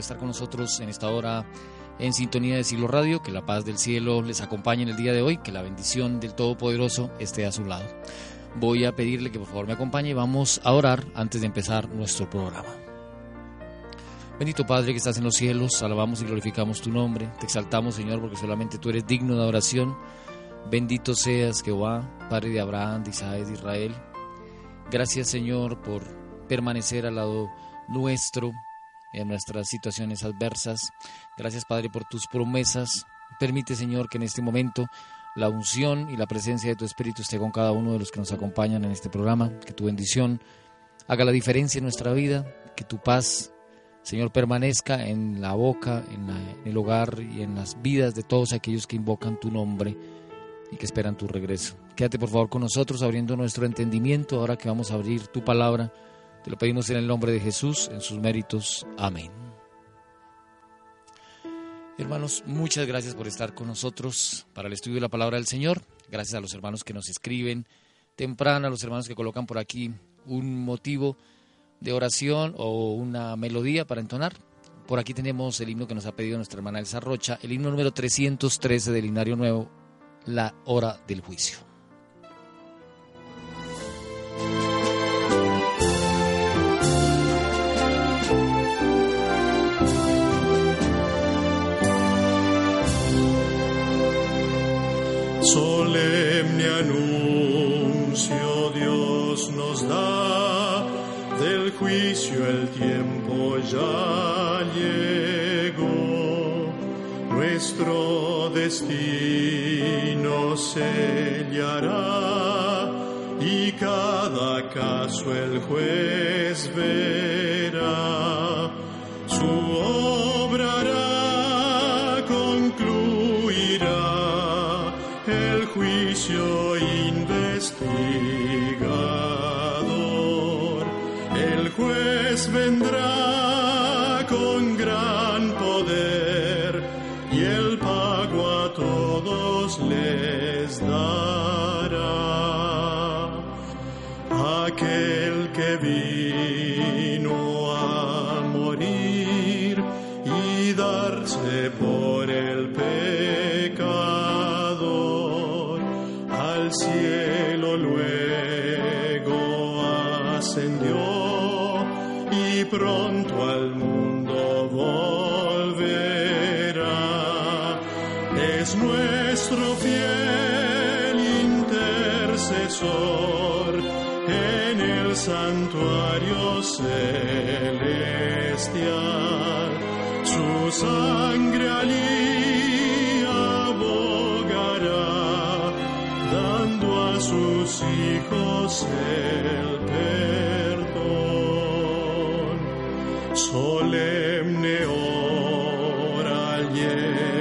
estar con nosotros en esta hora en sintonía de Siglo Radio. Que la paz del cielo les acompañe en el día de hoy. Que la bendición del Todopoderoso esté a su lado. Voy a pedirle que por favor me acompañe y vamos a orar antes de empezar nuestro programa. Bendito Padre que estás en los cielos, alabamos y glorificamos tu nombre. Te exaltamos, Señor, porque solamente tú eres digno de oración. Bendito seas, Jehová, Padre de Abraham, de Isaac, de Israel. Gracias, Señor, por permanecer al lado nuestro en nuestras situaciones adversas. Gracias Padre por tus promesas. Permite Señor que en este momento la unción y la presencia de tu Espíritu esté con cada uno de los que nos acompañan en este programa, que tu bendición haga la diferencia en nuestra vida, que tu paz, Señor, permanezca en la boca, en, el hogar y en las vidas de todos aquellos que invocan tu nombre y que esperan tu regreso. Quédate por favor con nosotros abriendo nuestro entendimiento ahora que vamos a abrir tu palabra te lo pedimos en el nombre de Jesús, en sus méritos. Amén. Hermanos, muchas gracias por estar con nosotros para el estudio de la palabra del Señor. Gracias a los hermanos que nos escriben temprano, a los hermanos que colocan por aquí un motivo de oración o una melodía para entonar. Por aquí tenemos el himno que nos ha pedido nuestra hermana Elsa Rocha, el himno número 313 del Himnario Nuevo, La Hora del Juicio. Ya llegó nuestro destino sellará y cada caso el juez verá hora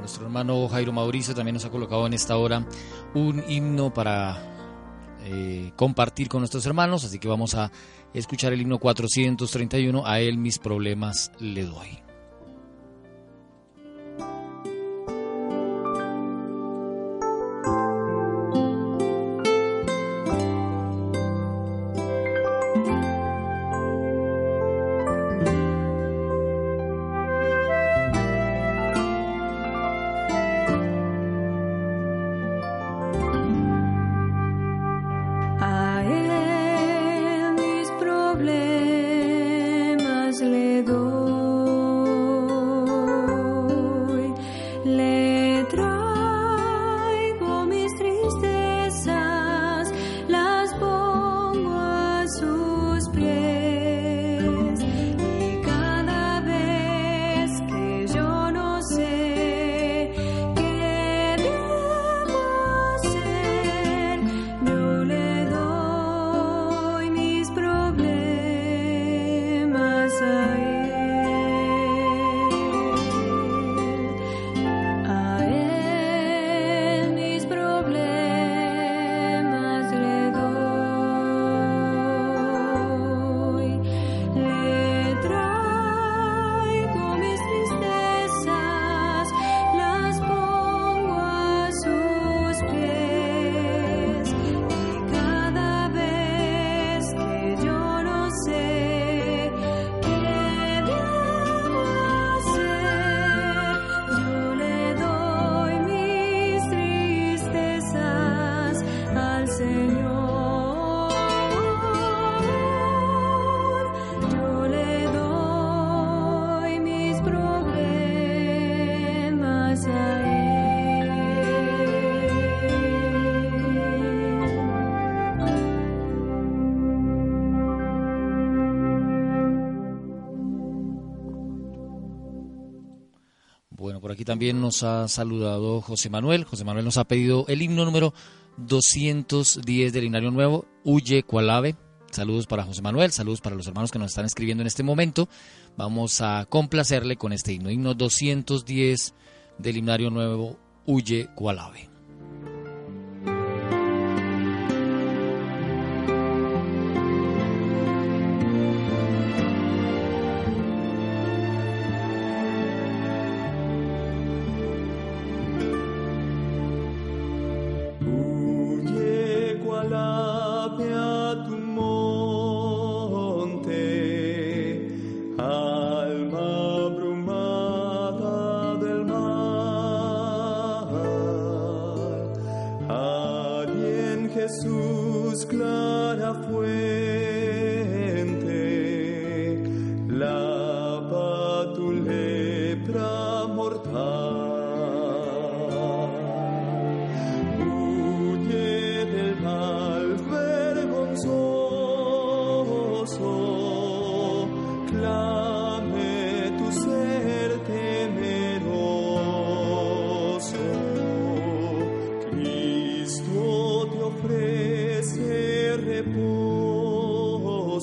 nuestro hermano Jairo Mauricio también nos ha colocado en esta hora un himno para eh, compartir con nuestros hermanos, así que vamos a escuchar el himno 431, a él mis problemas le doy. Aquí también nos ha saludado José Manuel. José Manuel nos ha pedido el himno número 210 del Himnario Nuevo, Huye Cualave. Saludos para José Manuel, saludos para los hermanos que nos están escribiendo en este momento. Vamos a complacerle con este himno, himno 210 del Himnario Nuevo, Huye Cualave. Reposo,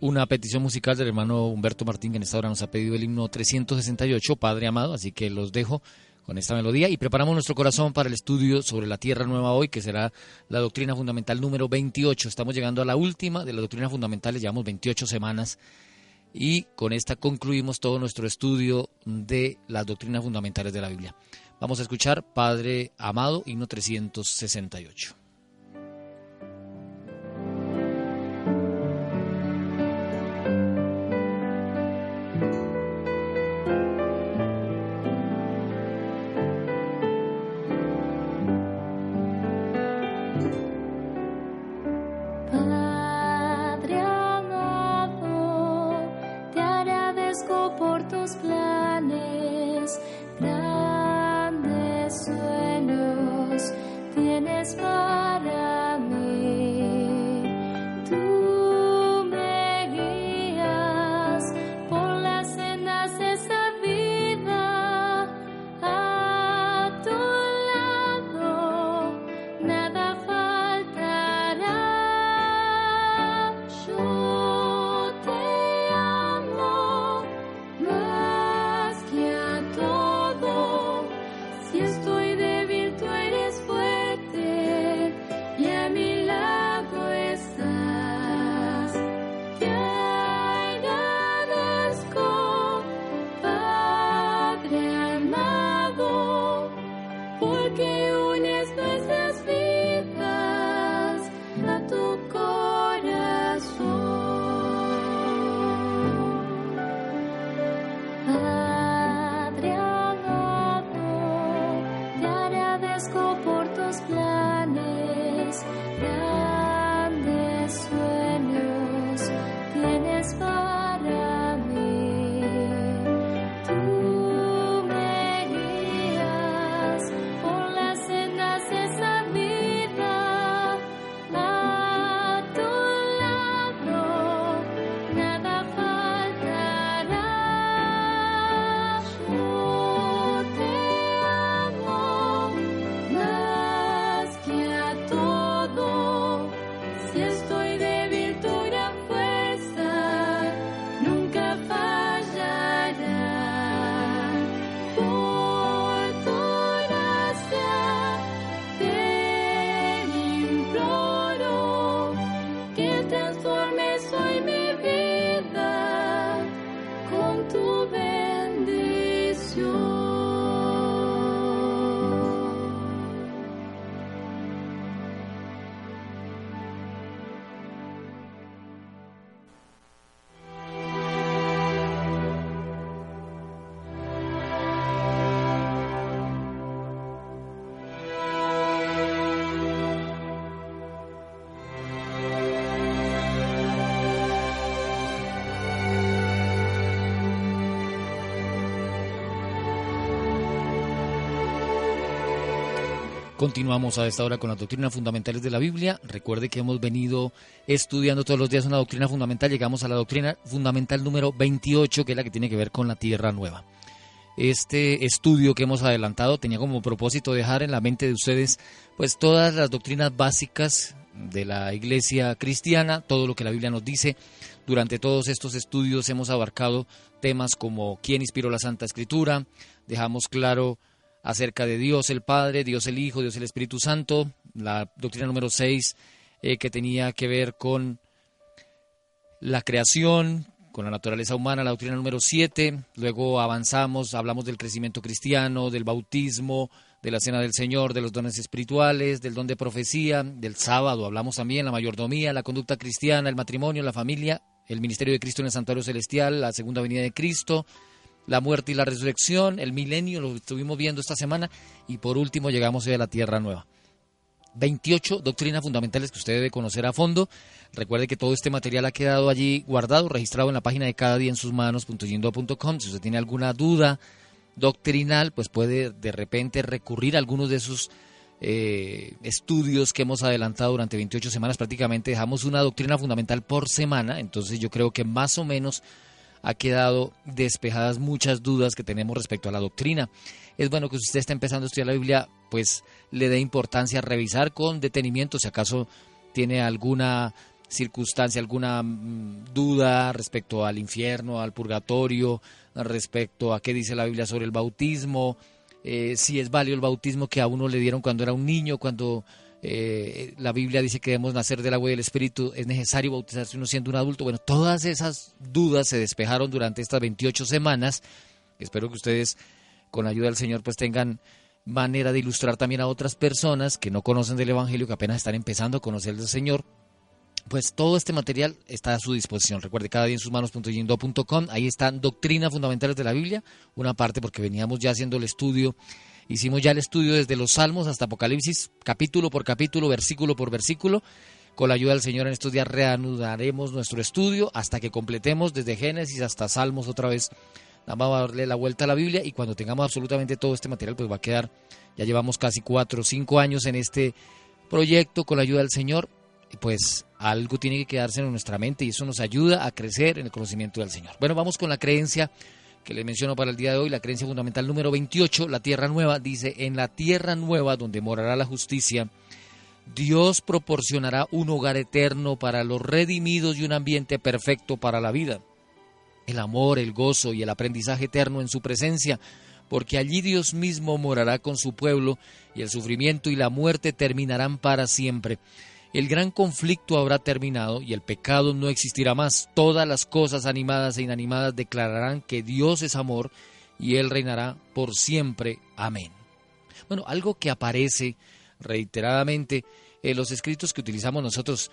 una petición musical del hermano Humberto Martín, que en esta hora nos ha pedido el himno 368, Padre Amado, así que los dejo con esta melodía y preparamos nuestro corazón para el estudio sobre la Tierra Nueva hoy, que será la doctrina fundamental número 28. Estamos llegando a la última de las doctrinas fundamentales, llevamos 28 semanas y con esta concluimos todo nuestro estudio de las doctrinas fundamentales de la Biblia. Vamos a escuchar Padre Amado, himno 368. Continuamos a esta hora con las doctrinas fundamentales de la Biblia. Recuerde que hemos venido estudiando todos los días una doctrina fundamental. Llegamos a la doctrina fundamental número 28, que es la que tiene que ver con la Tierra Nueva. Este estudio que hemos adelantado tenía como propósito dejar en la mente de ustedes pues todas las doctrinas básicas de la iglesia cristiana, todo lo que la Biblia nos dice. Durante todos estos estudios hemos abarcado temas como quién inspiró la Santa Escritura, dejamos claro acerca de Dios el Padre, Dios el Hijo, Dios el Espíritu Santo, la doctrina número 6 eh, que tenía que ver con la creación, con la naturaleza humana, la doctrina número 7, luego avanzamos, hablamos del crecimiento cristiano, del bautismo, de la cena del Señor, de los dones espirituales, del don de profecía, del sábado, hablamos también la mayordomía, la conducta cristiana, el matrimonio, la familia, el ministerio de Cristo en el santuario celestial, la segunda venida de Cristo, la muerte y la resurrección, el milenio, lo estuvimos viendo esta semana, y por último llegamos hoy a la tierra nueva. 28 doctrinas fundamentales que usted debe conocer a fondo. Recuerde que todo este material ha quedado allí guardado, registrado en la página de cada día en sus manos.yendo.com. Si usted tiene alguna duda doctrinal, pues puede de repente recurrir a algunos de esos eh, estudios que hemos adelantado durante 28 semanas, prácticamente dejamos una doctrina fundamental por semana, entonces yo creo que más o menos ha quedado despejadas muchas dudas que tenemos respecto a la doctrina. Es bueno que si usted está empezando a estudiar la Biblia, pues le dé importancia a revisar con detenimiento si acaso tiene alguna circunstancia, alguna mm, duda respecto al infierno, al purgatorio, respecto a qué dice la Biblia sobre el bautismo, eh, si es válido el bautismo que a uno le dieron cuando era un niño, cuando eh, la Biblia dice que debemos nacer del agua y del Espíritu, es necesario bautizarse uno siendo un adulto. Bueno, todas esas dudas se despejaron durante estas 28 semanas. Espero que ustedes, con la ayuda del Señor, pues tengan manera de ilustrar también a otras personas que no conocen del Evangelio, que apenas están empezando a conocer del Señor, pues todo este material está a su disposición. Recuerde cada día en sus manos.yindo.com. Ahí están doctrinas fundamentales de la Biblia. Una parte porque veníamos ya haciendo el estudio. Hicimos ya el estudio desde los Salmos hasta Apocalipsis, capítulo por capítulo, versículo por versículo. Con la ayuda del Señor en estos días reanudaremos nuestro estudio hasta que completemos desde Génesis hasta Salmos otra vez. Vamos a darle la vuelta a la Biblia y cuando tengamos absolutamente todo este material, pues va a quedar, ya llevamos casi cuatro o cinco años en este proyecto con la ayuda del Señor pues algo tiene que quedarse en nuestra mente y eso nos ayuda a crecer en el conocimiento del Señor. Bueno, vamos con la creencia que le menciono para el día de hoy, la creencia fundamental número 28, la tierra nueva, dice, en la tierra nueva donde morará la justicia, Dios proporcionará un hogar eterno para los redimidos y un ambiente perfecto para la vida. El amor, el gozo y el aprendizaje eterno en su presencia, porque allí Dios mismo morará con su pueblo y el sufrimiento y la muerte terminarán para siempre el gran conflicto habrá terminado y el pecado no existirá más. Todas las cosas animadas e inanimadas declararán que Dios es amor y Él reinará por siempre. Amén. Bueno, algo que aparece reiteradamente en los escritos que utilizamos nosotros,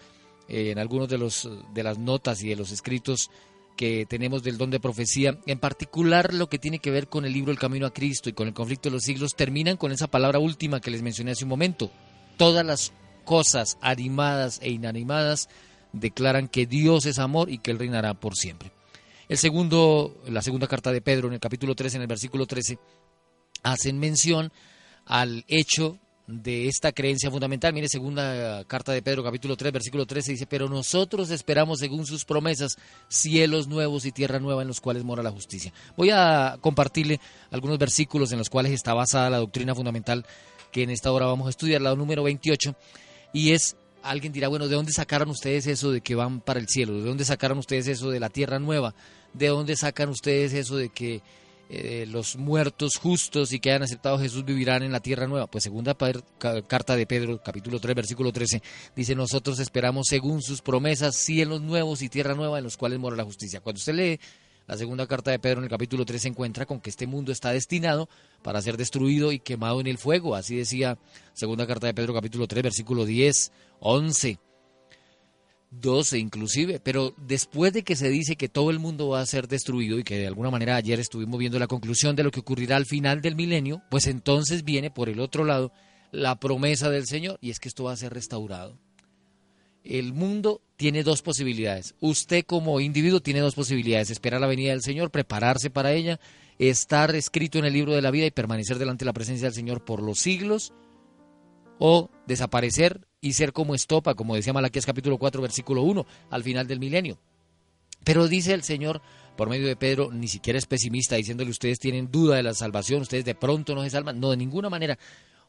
eh, en algunos de, los, de las notas y de los escritos que tenemos del don de profecía, en particular lo que tiene que ver con el libro El Camino a Cristo y con el conflicto de los siglos, terminan con esa palabra última que les mencioné hace un momento. Todas las cosas animadas e inanimadas declaran que Dios es amor y que Él reinará por siempre. El segundo, la segunda carta de Pedro, en el capítulo 13, en el versículo 13, hacen mención al hecho de esta creencia fundamental. Mire, segunda carta de Pedro, capítulo 3, versículo 13, dice, pero nosotros esperamos, según sus promesas, cielos nuevos y tierra nueva en los cuales mora la justicia. Voy a compartirle algunos versículos en los cuales está basada la doctrina fundamental que en esta hora vamos a estudiar, la número 28, y es, alguien dirá, bueno, ¿de dónde sacaron ustedes eso de que van para el cielo? ¿De dónde sacaron ustedes eso de la tierra nueva? ¿De dónde sacan ustedes eso de que eh, los muertos justos y que hayan aceptado a Jesús vivirán en la tierra nueva? Pues segunda carta de Pedro, capítulo 3, versículo 13, dice, nosotros esperamos según sus promesas cielos nuevos y tierra nueva en los cuales mora la justicia. Cuando usted lee la segunda carta de Pedro en el capítulo 3 se encuentra con que este mundo está destinado para ser destruido y quemado en el fuego. Así decía segunda carta de Pedro capítulo 3 versículo 10, 11, 12 inclusive. Pero después de que se dice que todo el mundo va a ser destruido y que de alguna manera ayer estuvimos viendo la conclusión de lo que ocurrirá al final del milenio, pues entonces viene por el otro lado la promesa del Señor y es que esto va a ser restaurado el mundo tiene dos posibilidades. Usted como individuo tiene dos posibilidades. Esperar la venida del Señor, prepararse para ella, estar escrito en el libro de la vida y permanecer delante de la presencia del Señor por los siglos, o desaparecer y ser como estopa, como decía Malaquías capítulo 4, versículo 1, al final del milenio. Pero dice el Señor, por medio de Pedro, ni siquiera es pesimista, diciéndole ustedes tienen duda de la salvación, ustedes de pronto no se salvan. No, de ninguna manera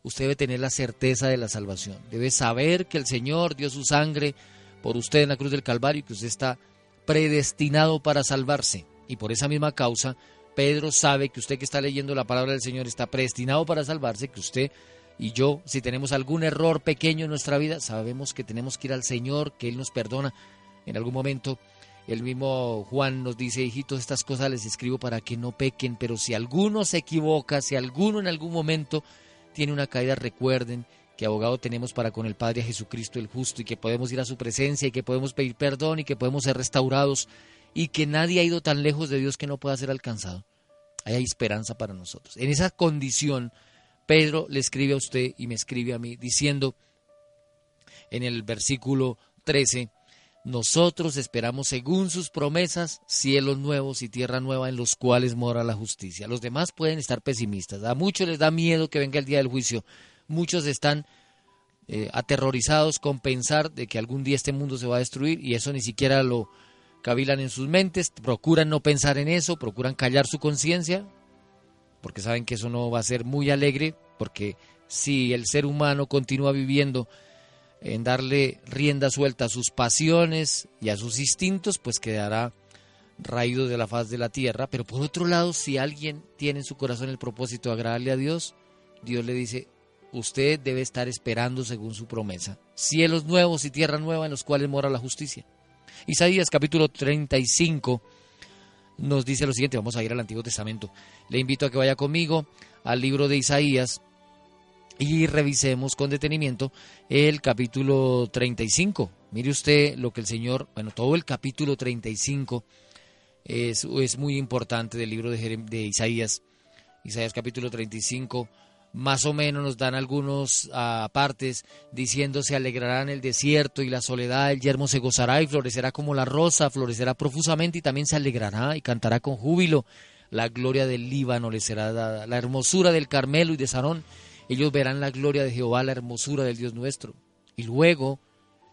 usted debe tener la certeza de la salvación. Debe saber que el Señor dio su sangre por usted en la cruz del Calvario y que usted está predestinado para salvarse. Y por esa misma causa, Pedro sabe que usted que está leyendo la palabra del Señor está predestinado para salvarse, que usted y yo, si tenemos algún error pequeño en nuestra vida, sabemos que tenemos que ir al Señor, que Él nos perdona. En algún momento, el mismo Juan nos dice, hijitos, estas cosas les escribo para que no pequen, pero si alguno se equivoca, si alguno en algún momento tiene una caída, recuerden que abogado tenemos para con el Padre Jesucristo el justo y que podemos ir a su presencia y que podemos pedir perdón y que podemos ser restaurados y que nadie ha ido tan lejos de Dios que no pueda ser alcanzado. Hay esperanza para nosotros. En esa condición, Pedro le escribe a usted y me escribe a mí diciendo en el versículo 13, nosotros esperamos, según sus promesas, cielos nuevos y tierra nueva en los cuales mora la justicia. Los demás pueden estar pesimistas. A muchos les da miedo que venga el día del juicio. Muchos están eh, aterrorizados con pensar de que algún día este mundo se va a destruir y eso ni siquiera lo cavilan en sus mentes, procuran no pensar en eso, procuran callar su conciencia, porque saben que eso no va a ser muy alegre, porque si el ser humano continúa viviendo en darle rienda suelta a sus pasiones y a sus instintos, pues quedará raído de la faz de la tierra. Pero por otro lado, si alguien tiene en su corazón el propósito de agradarle a Dios, Dios le dice, usted debe estar esperando según su promesa. Cielos nuevos y tierra nueva en los cuales mora la justicia. Isaías capítulo 35 nos dice lo siguiente, vamos a ir al Antiguo Testamento. Le invito a que vaya conmigo al libro de Isaías y revisemos con detenimiento el capítulo 35. Mire usted lo que el Señor, bueno, todo el capítulo 35 es, es muy importante del libro de, de Isaías. Isaías capítulo 35 más o menos nos dan algunos apartes diciendo se alegrará en el desierto y la soledad, el yermo se gozará y florecerá como la rosa, florecerá profusamente y también se alegrará y cantará con júbilo. La gloria del Líbano le será dada, la hermosura del Carmelo y de Sarón. Ellos verán la gloria de Jehová, la hermosura del Dios nuestro. Y luego,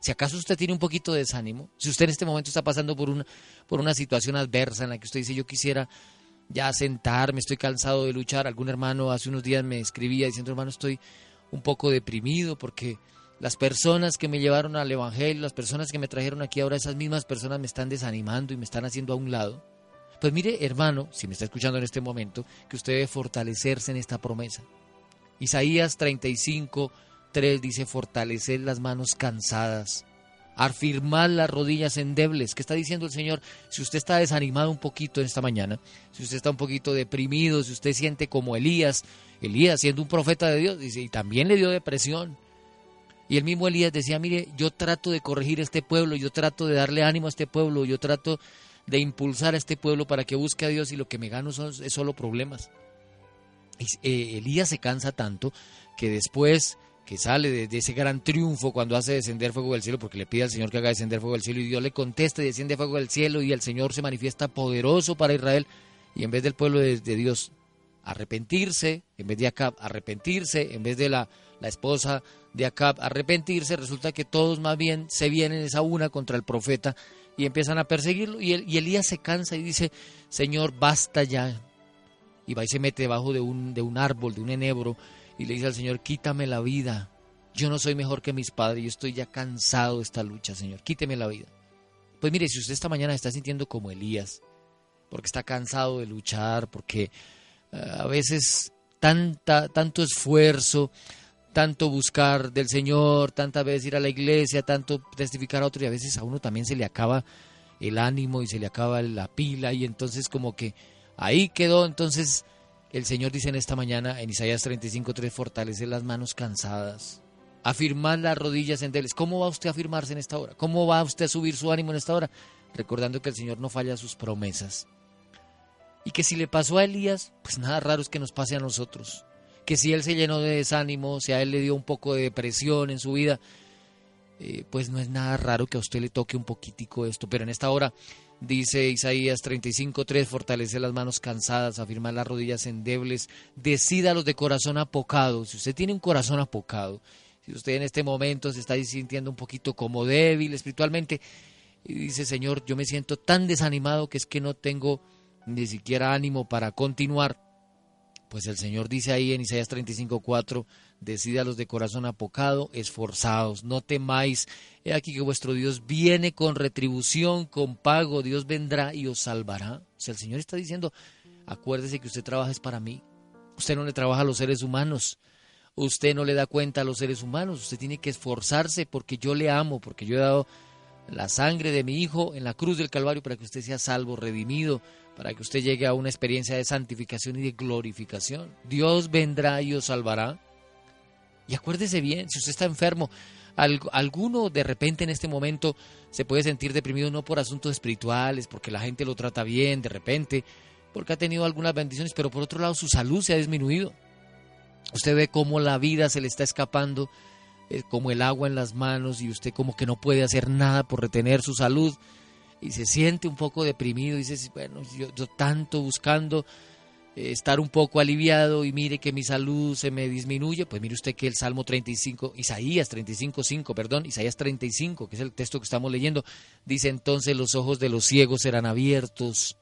si acaso usted tiene un poquito de desánimo, si usted en este momento está pasando por una, por una situación adversa en la que usted dice yo quisiera ya sentarme, estoy cansado de luchar. Algún hermano hace unos días me escribía diciendo, hermano, estoy un poco deprimido porque las personas que me llevaron al Evangelio, las personas que me trajeron aquí ahora, esas mismas personas me están desanimando y me están haciendo a un lado. Pues mire, hermano, si me está escuchando en este momento, que usted debe fortalecerse en esta promesa. Isaías 35, 3 dice, fortalecer las manos cansadas afirmar las rodillas endebles. ¿Qué está diciendo el Señor? Si usted está desanimado un poquito en esta mañana, si usted está un poquito deprimido, si usted siente como Elías, Elías siendo un profeta de Dios, dice, y también le dio depresión. Y el mismo Elías decía, mire, yo trato de corregir a este pueblo, yo trato de darle ánimo a este pueblo, yo trato de impulsar a este pueblo para que busque a Dios y lo que me gano son, es solo problemas. Eh, Elías se cansa tanto que después que sale de, ese gran triunfo cuando hace descender fuego del cielo, porque le pide al Señor que haga descender fuego del cielo y Dios le contesta y desciende fuego del cielo y el Señor se manifiesta poderoso para Israel y en vez del pueblo de, Dios arrepentirse, en vez de Acab arrepentirse, en vez de la, la esposa de Acab arrepentirse, resulta que todos más bien se vienen esa una contra el profeta y empiezan a perseguirlo y, y Elías se cansa y dice, Señor, basta ya. Y va y se mete debajo de un, de un árbol, de un enebro, y le dice al Señor, quítame la vida. Yo no soy mejor que mis padres, yo estoy ya cansado de esta lucha, Señor, quíteme la vida. Pues mire, si usted esta mañana está sintiendo como Elías, porque está cansado de luchar, porque eh, a veces tanta, tanto esfuerzo, tanto buscar del Señor, tanta vez ir a la iglesia, tanto testificar a otro y a veces a uno también se le acaba el ánimo y se le acaba la pila y entonces como que ahí quedó, entonces el Señor dice en esta mañana en Isaías 35:3, fortalecer las manos cansadas, afirmar las rodillas endebles. ¿Cómo va usted a afirmarse en esta hora? ¿Cómo va usted a subir su ánimo en esta hora? Recordando que el Señor no falla sus promesas. Y que si le pasó a Elías, pues nada raro es que nos pase a nosotros. Que si él se llenó de desánimo, si a él le dio un poco de depresión en su vida, eh, pues no es nada raro que a usted le toque un poquitico esto. Pero en esta hora Dice Isaías 35:3, fortalece las manos cansadas, afirma las rodillas endebles, decídalos de corazón apocado. Si usted tiene un corazón apocado, si usted en este momento se está sintiendo un poquito como débil espiritualmente, y dice, Señor, yo me siento tan desanimado que es que no tengo ni siquiera ánimo para continuar, pues el Señor dice ahí en Isaías 35:4, los de corazón apocado, esforzados, no temáis, he aquí que vuestro Dios viene con retribución, con pago, Dios vendrá y os salvará. O sea, el Señor está diciendo, acuérdese que usted trabaja es para mí, usted no le trabaja a los seres humanos, usted no le da cuenta a los seres humanos, usted tiene que esforzarse porque yo le amo, porque yo he dado la sangre de mi Hijo en la cruz del Calvario para que usted sea salvo, redimido, para que usted llegue a una experiencia de santificación y de glorificación. Dios vendrá y os salvará. Y acuérdese bien, si usted está enfermo, alguno de repente en este momento se puede sentir deprimido no por asuntos espirituales, porque la gente lo trata bien de repente, porque ha tenido algunas bendiciones, pero por otro lado su salud se ha disminuido. Usted ve cómo la vida se le está escapando eh, como el agua en las manos y usted como que no puede hacer nada por retener su salud y se siente un poco deprimido y dice, bueno, yo, tanto buscando eh, estar un poco aliviado y mire que mi salud se me disminuye, pues mire usted que el Salmo 35, Isaías 35, 5, perdón, Isaías 35, que es el texto que estamos leyendo, dice entonces los ojos de los ciegos serán abiertos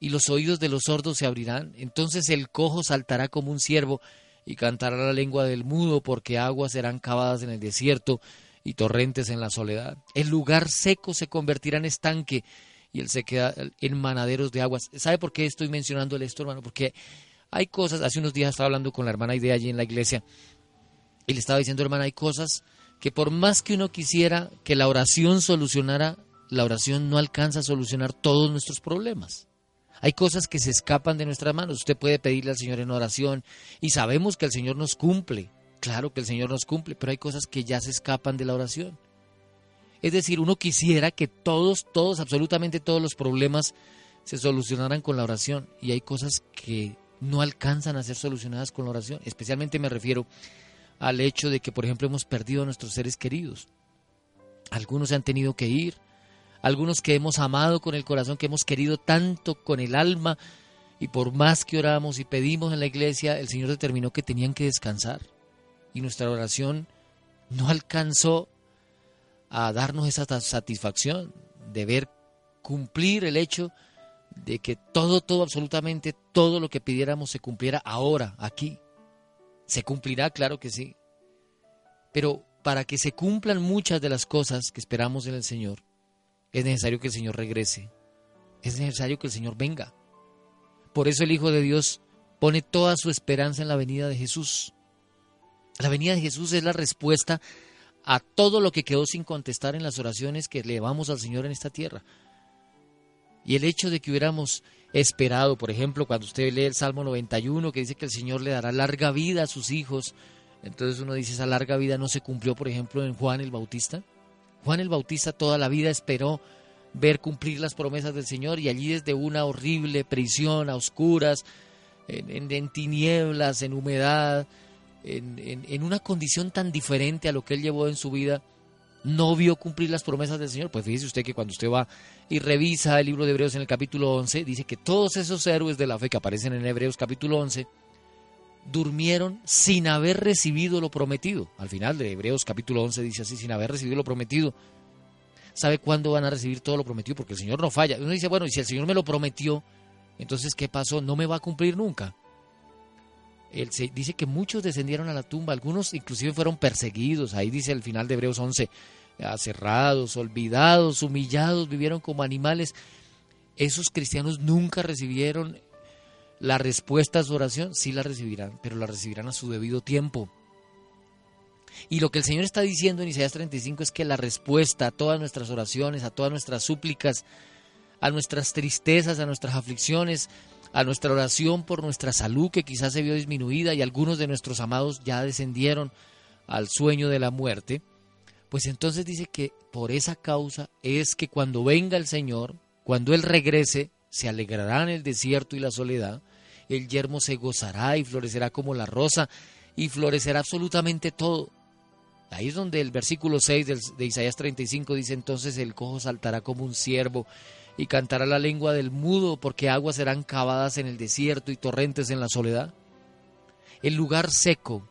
y los oídos de los sordos se abrirán, entonces el cojo saltará como un ciervo y cantará la lengua del mudo porque aguas serán cavadas en el desierto y torrentes en la soledad. El lugar seco se convertirá en estanque y él se queda en manaderos de aguas. ¿Sabe por qué estoy mencionándole esto, hermano? Porque hay cosas, hace unos días estaba hablando con la hermana Idea allí en la iglesia y le estaba diciendo, hermana, hay cosas que por más que uno quisiera que la oración solucionara, la oración no alcanza a solucionar todos nuestros problemas. Hay cosas que se escapan de nuestras manos. Usted puede pedirle al Señor en oración y sabemos que el Señor nos cumple. Claro que el Señor nos cumple, pero hay cosas que ya se escapan de la oración. Es decir, uno quisiera que todos, todos, absolutamente todos los problemas se solucionaran con la oración y hay cosas que no alcanzan a ser solucionadas con la oración. Especialmente me refiero al hecho de que, por ejemplo, hemos perdido a nuestros seres queridos. Algunos se han tenido que ir, algunos que hemos amado con el corazón, que hemos querido tanto con el alma, y por más que oramos y pedimos en la iglesia, el Señor determinó que tenían que descansar. Y nuestra oración no alcanzó a darnos esa satisfacción de ver cumplir el hecho de que todo, todo, absolutamente todo lo que pidiéramos se cumpliera ahora, aquí. ¿Se cumplirá? Claro que sí. Pero para que se cumplan muchas de las cosas que esperamos en el Señor, es necesario que el Señor regrese. Es necesario que el Señor venga. Por eso el Hijo de Dios pone toda su esperanza en la venida de Jesús. La venida de Jesús es la respuesta a todo lo que quedó sin contestar en las oraciones que elevamos al Señor en esta tierra. Y el hecho de que hubiéramos esperado, por ejemplo, cuando usted lee el Salmo 91, que dice que el Señor le dará larga vida a sus hijos, entonces uno dice, esa larga vida no se cumplió, por ejemplo, en Juan el Bautista. Juan el Bautista toda la vida esperó ver cumplir las promesas del Señor y allí desde una horrible prisión a oscuras, en, en tinieblas, en humedad, en, una condición tan diferente a lo que él llevó en su vida, no vio cumplir las promesas del Señor. Pues fíjese usted que cuando usted va y revisa el libro de Hebreos en el capítulo 11, dice que todos esos héroes de la fe que aparecen en Hebreos capítulo 11, durmieron sin haber recibido lo prometido. Al final de Hebreos capítulo 11 dice así, sin haber recibido lo prometido. ¿Sabe cuándo van a recibir todo lo prometido? Porque el Señor no falla. Uno dice, bueno, y si el Señor me lo prometió, entonces ¿qué pasó? No me va a cumplir nunca se dice que muchos descendieron a la tumba, algunos inclusive fueron perseguidos, ahí dice el final de Hebreos 11, aserrados, olvidados, humillados, vivieron como animales. Esos cristianos nunca recibieron la respuesta a su oración, sí la recibirán, pero la recibirán a su debido tiempo. Y lo que el Señor está diciendo en Isaías 35 es que la respuesta a todas nuestras oraciones, a todas nuestras súplicas, a nuestras tristezas, a nuestras aflicciones, a nuestra oración por nuestra salud que quizás se vio disminuida y algunos de nuestros amados ya descendieron al sueño de la muerte, pues entonces dice que por esa causa es que cuando venga el Señor, cuando Él regrese, se alegrará en el desierto y la soledad, el yermo se gozará y florecerá como la rosa y florecerá absolutamente todo. Ahí es donde el versículo 6 de Isaías 35 dice entonces el cojo saltará como un ciervo y cantará la lengua del mudo, porque aguas serán cavadas en el desierto y torrentes en la soledad. El lugar seco,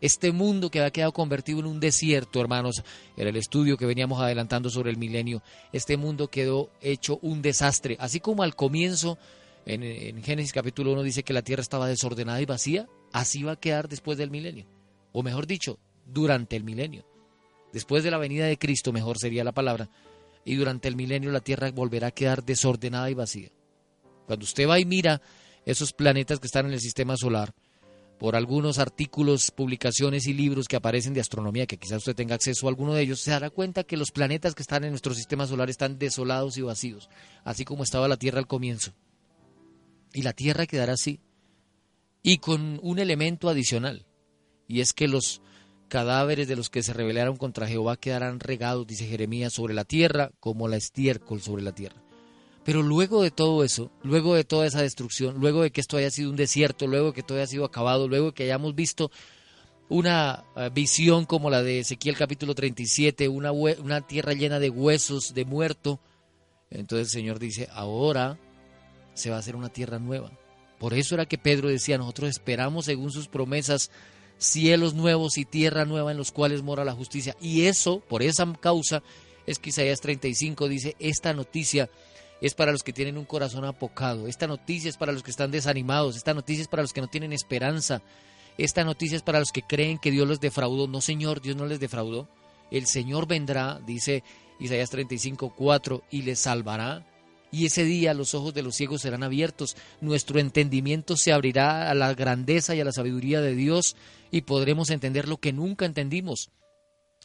este mundo que ha quedado convertido en un desierto, hermanos, era el estudio que veníamos adelantando sobre el milenio, este mundo quedó hecho un desastre, así como al comienzo, en, en Génesis capítulo 1 dice que la tierra estaba desordenada y vacía, así va a quedar después del milenio, o mejor dicho, durante el milenio. Después de la venida de Cristo, mejor sería la palabra, y durante el milenio la Tierra volverá a quedar desordenada y vacía. Cuando usted va y mira esos planetas que están en el sistema solar, por algunos artículos, publicaciones y libros que aparecen de astronomía, que quizás usted tenga acceso a alguno de ellos, se dará cuenta que los planetas que están en nuestro sistema solar están desolados y vacíos, así como estaba la Tierra al comienzo. Y la Tierra quedará así, y con un elemento adicional, y es que los cadáveres de los que se rebelaron contra Jehová quedarán regados, dice Jeremías, sobre la tierra como la estiércol sobre la tierra. Pero luego de todo eso, luego de toda esa destrucción, luego de que esto haya sido un desierto, luego de que todo haya sido acabado, luego de que hayamos visto una eh, visión como la de Ezequiel capítulo 37, una, una tierra llena de huesos de muerto, entonces el Señor dice, ahora se va a hacer una tierra nueva Por eso era que Pedro decía, nosotros esperamos según sus promesas cielos nuevos y tierra nueva en los cuales mora la justicia. Y eso, por esa causa, es que Isaías 35 dice, esta noticia es para los que tienen un corazón apocado, esta noticia es para los que están desanimados, esta noticia es para los que no tienen esperanza, esta noticia es para los que creen que Dios los defraudó. No, Señor, Dios no les defraudó. El Señor vendrá, dice Isaías 35, 4, y les salvará. Y ese día los ojos de los ciegos serán abiertos, nuestro entendimiento se abrirá a la grandeza y a la sabiduría de Dios y podremos entender lo que nunca entendimos.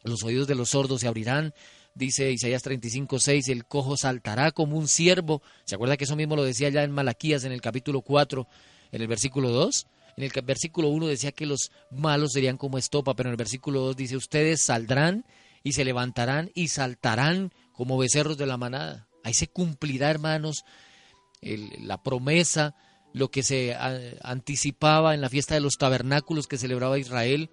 Los oídos de los sordos se abrirán, dice Isaías 35, 6, el cojo saltará como un ciervo. ¿Se acuerda que eso mismo lo decía ya en Malaquías en el capítulo 4, en el versículo 2? En el versículo 1 decía que los malos serían como estopa, pero en el versículo 2 dice, ustedes saldrán y se levantarán y saltarán como becerros de la manada. Ahí se cumplirá, hermanos, la promesa, lo que se anticipaba en la fiesta de los tabernáculos que celebraba Israel,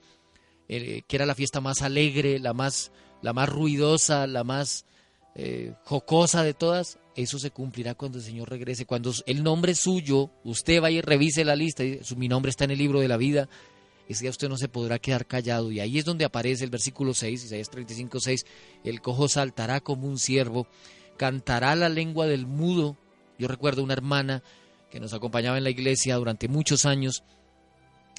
eh, que era la fiesta más alegre, la más, la más ruidosa, la más eh, jocosa de todas, eso se cumplirá cuando el Señor regrese. Cuando el nombre suyo, usted vaya y revise la lista, mi nombre está en el libro de la vida, ese día usted no se podrá quedar callado. Y ahí es donde aparece el versículo 6, Isaías 35, 6, el cojo saltará como un ciervo, cantará la lengua del mudo. Yo recuerdo una hermana que nos acompañaba en la iglesia durante muchos años,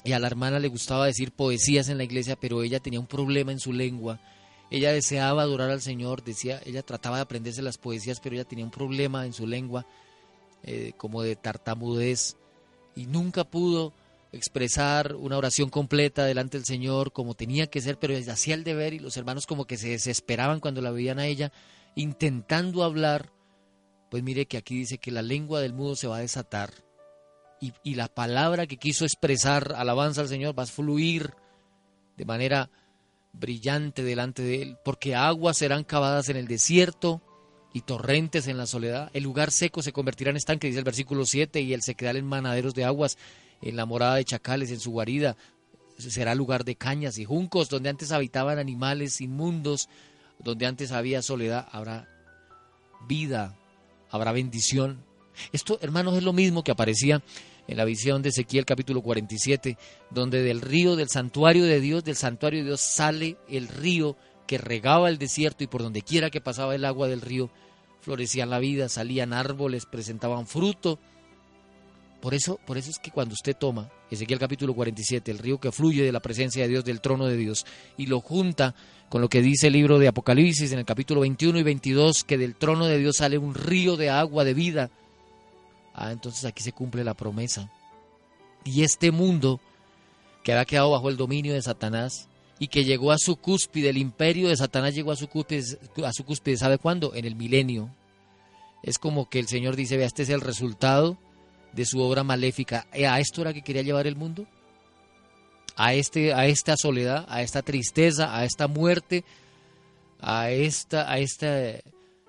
y a la hermana le gustaba decir poesías en la iglesia, pero ella tenía un problema en su lengua ella deseaba adorar al Señor, decía, ella trataba de aprenderse las poesías, pero ella tenía un problema en su lengua, eh, como de tartamudez, y nunca pudo expresar una oración completa delante del Señor como tenía que ser, pero ella hacía el deber y los hermanos como que se desesperaban cuando la veían a ella intentando hablar. Pues mire que aquí dice que la lengua del mudo se va a desatar y, la palabra que quiso expresar alabanza al Señor va a fluir de manera brillante delante de él, porque aguas serán cavadas en el desierto y torrentes en la soledad. El lugar seco se convertirá en estanque, dice el versículo 7, y el sequedal en manaderos de aguas, en la morada de chacales, en su guarida. Será lugar de cañas y juncos, donde antes habitaban animales inmundos, donde antes había soledad, habrá vida, habrá bendición. Esto, hermanos, es lo mismo que aparecía en la visión de Ezequiel capítulo 47, donde del río del santuario de Dios, del santuario de Dios sale el río que regaba el desierto y por donde quiera que pasaba el agua del río florecía la vida, salían árboles, presentaban fruto. Por eso, por eso es que cuando usted toma Ezequiel capítulo 47, el río que fluye de la presencia de Dios, del trono de Dios, y lo junta con lo que dice el libro de Apocalipsis en el capítulo 21 y 22, que del trono de Dios sale un río de agua de vida, Ah, entonces aquí se cumple la promesa. Y este mundo que había quedado bajo el dominio de Satanás y que llegó a su cúspide, el imperio de Satanás llegó a su cúspide, a su cúspide ¿sabe cuándo? En el milenio. Es como que el Señor dice, vea, este es el resultado de su obra maléfica. Eh, ¿A esto era que quería llevar el mundo? A, este, a esta soledad, a esta tristeza, a esta muerte, a esta, a esta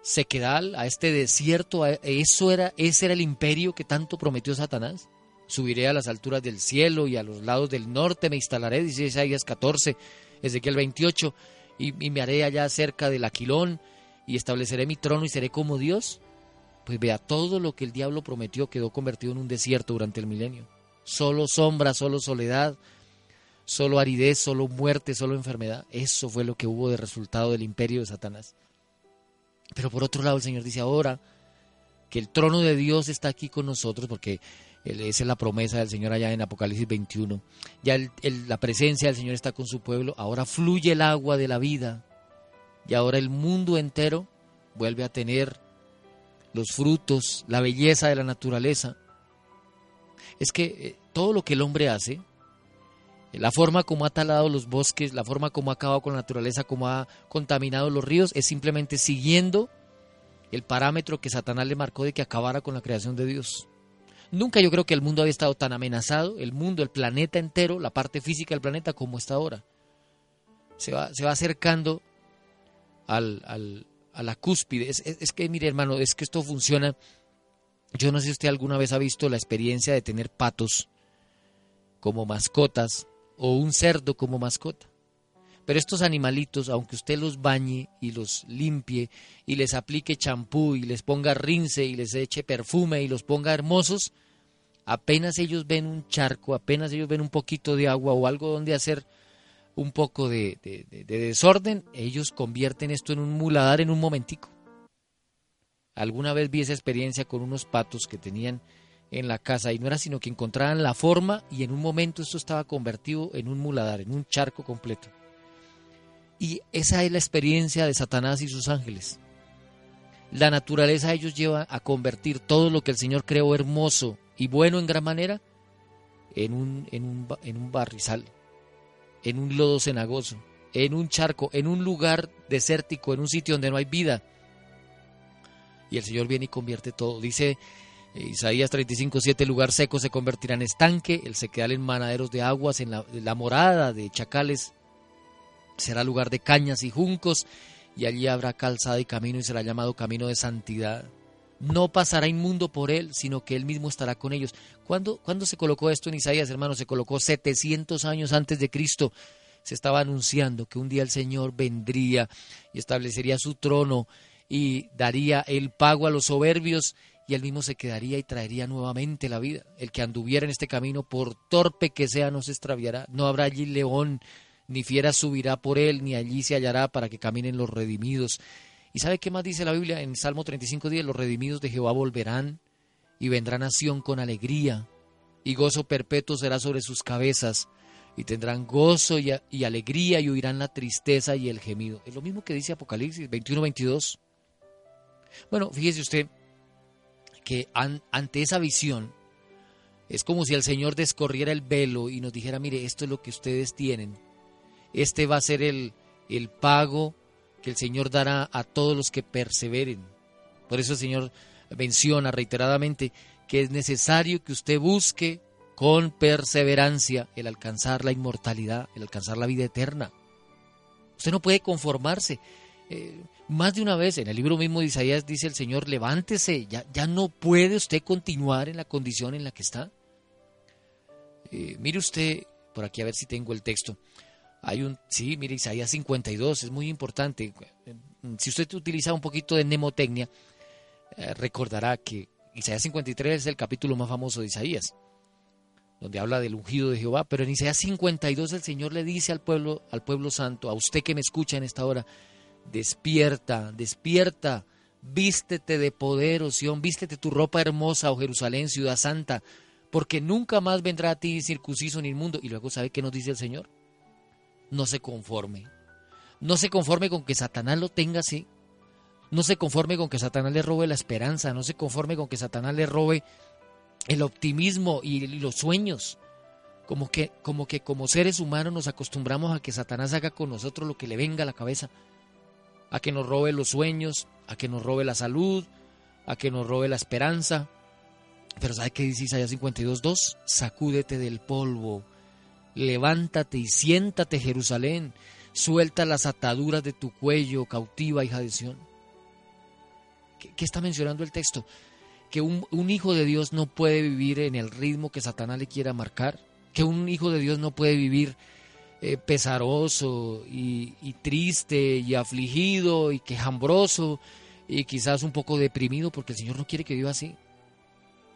sequedal, a este desierto, eso era, ese era el imperio que tanto prometió Satanás. Subiré a las alturas del cielo y a los lados del norte me instalaré, dice Isaías 14, Ezequiel 28, y, y me haré allá cerca del Aquilón y estableceré mi trono y seré como Dios. Pues vea, todo lo que el diablo prometió quedó convertido en un desierto durante el milenio. Solo sombra, solo soledad, solo aridez, solo muerte, solo enfermedad. Eso fue lo que hubo de resultado del imperio de Satanás. Pero por otro lado el Señor dice ahora que el trono de Dios está aquí con nosotros porque esa es la promesa del Señor allá en Apocalipsis 21. Ya la presencia del Señor está con su pueblo, ahora fluye el agua de la vida y ahora el mundo entero vuelve a tener los frutos, la belleza de la naturaleza. Es que eh, todo lo que el hombre hace, la forma como ha talado los bosques, la forma como ha acabado con la naturaleza, como ha contaminado los ríos, es simplemente siguiendo el parámetro que Satanás le marcó de que acabara con la creación de Dios. Nunca yo creo que el mundo había estado tan amenazado, el mundo, el planeta entero, la parte física del planeta, como está ahora. Se va, se va acercando al, al, a la cúspide. Es, es que, mire hermano, es que esto funciona. Yo no sé si usted alguna vez ha visto la experiencia de tener patos como mascotas o un cerdo como mascota. Pero estos animalitos, aunque usted los bañe y los limpie y les aplique champú y les ponga rince y les eche perfume y los ponga hermosos, Apenas ellos ven un charco, apenas ellos ven un poquito de agua o algo donde hacer un poco de, de desorden, ellos convierten esto en un muladar en un momentico. Alguna vez vi esa experiencia con unos patos que tenían en la casa y no era sino que encontraban la forma y en un momento esto estaba convertido en un muladar, en un charco completo. Y esa es la experiencia de Satanás y sus ángeles. La naturaleza ellos lleva a convertir todo lo que el Señor creó hermoso y bueno en gran manera en un, en un, en un barrizal, en un lodo cenagoso, en un charco, en un lugar desértico, en un sitio donde no hay vida. Y el Señor viene y convierte todo. Dice eh, Isaías 35, 7, lugar seco se convertirá en estanque, el sequedal en manaderos de aguas, en la, morada de chacales será lugar de cañas y juncos, y allí habrá calzada y camino y será llamado camino de santidad. No pasará inmundo por él, sino que él mismo estará con ellos. ¿Cuándo, ¿Cuándo se colocó esto en Isaías, hermano? Se colocó 700 años antes de Cristo. Se estaba anunciando que un día el Señor vendría y establecería su trono y daría el pago a los soberbios y él mismo se quedaría y traería nuevamente la vida. El que anduviera en este camino, por torpe que sea, no se extraviará. No habrá allí león, ni fiera subirá por él, ni allí se hallará para que caminen los redimidos. ¿Y sabe qué más dice la Biblia en Salmo 35 días? Los redimidos de Jehová volverán y vendrá nación con alegría, y gozo perpetuo será sobre sus cabezas, y tendrán gozo y, alegría y huirán la tristeza y el gemido. Es lo mismo que dice Apocalipsis 21-22. Bueno, fíjese usted, que ante esa visión es como si el Señor descorriera el velo y nos dijera, mire, esto es lo que ustedes tienen. Este va a ser el, el pago que el Señor dará a todos los que perseveren. Por eso el Señor menciona reiteradamente que es necesario que usted busque con perseverancia el alcanzar la inmortalidad, el alcanzar la vida eterna. Usted no puede conformarse. Eh, más de una vez en el libro mismo de Isaías dice el Señor, levántese, ya, ya no puede usted continuar en la condición en la que está. Eh, mire usted, por aquí a ver si tengo el texto. Hay un, sí, mire, Isaías 52, es muy importante. Si usted utiliza un poquito de mnemotecnia, eh, recordará que Isaías 53 es el capítulo más famoso de Isaías, donde habla del ungido de Jehová, pero en Isaías 52 el Señor le dice al pueblo, al pueblo santo, a usted que me escucha en esta hora, Despierta, despierta, vístete de poder, oh Sión, vístete tu ropa hermosa, oh Jerusalén, ciudad santa, porque nunca más vendrá a ti circunciso ni inmundo. Y luego, ¿sabe qué nos dice el Señor? No se conforme. No se conforme con que Satanás lo tenga así. No se conforme con que Satanás le robe la esperanza. No se conforme con que Satanás le robe el optimismo y los sueños. Como que, como que como seres humanos nos acostumbramos a que Satanás haga con nosotros lo que le venga a la cabeza a que nos robe los sueños, a que nos robe la salud, a que nos robe la esperanza. Pero ¿sabe qué dice Isaías 52.2? Sacúdete del polvo, levántate y siéntate Jerusalén, suelta las ataduras de tu cuello, cautiva hija de Sión. ¿Qué, está mencionando el texto? Que un, hijo de Dios no puede vivir en el ritmo que Satanás le quiera marcar, que un hijo de Dios no puede vivir eh, pesaroso y, triste y afligido y quejambroso y quizás un poco deprimido porque el Señor no quiere que viva así.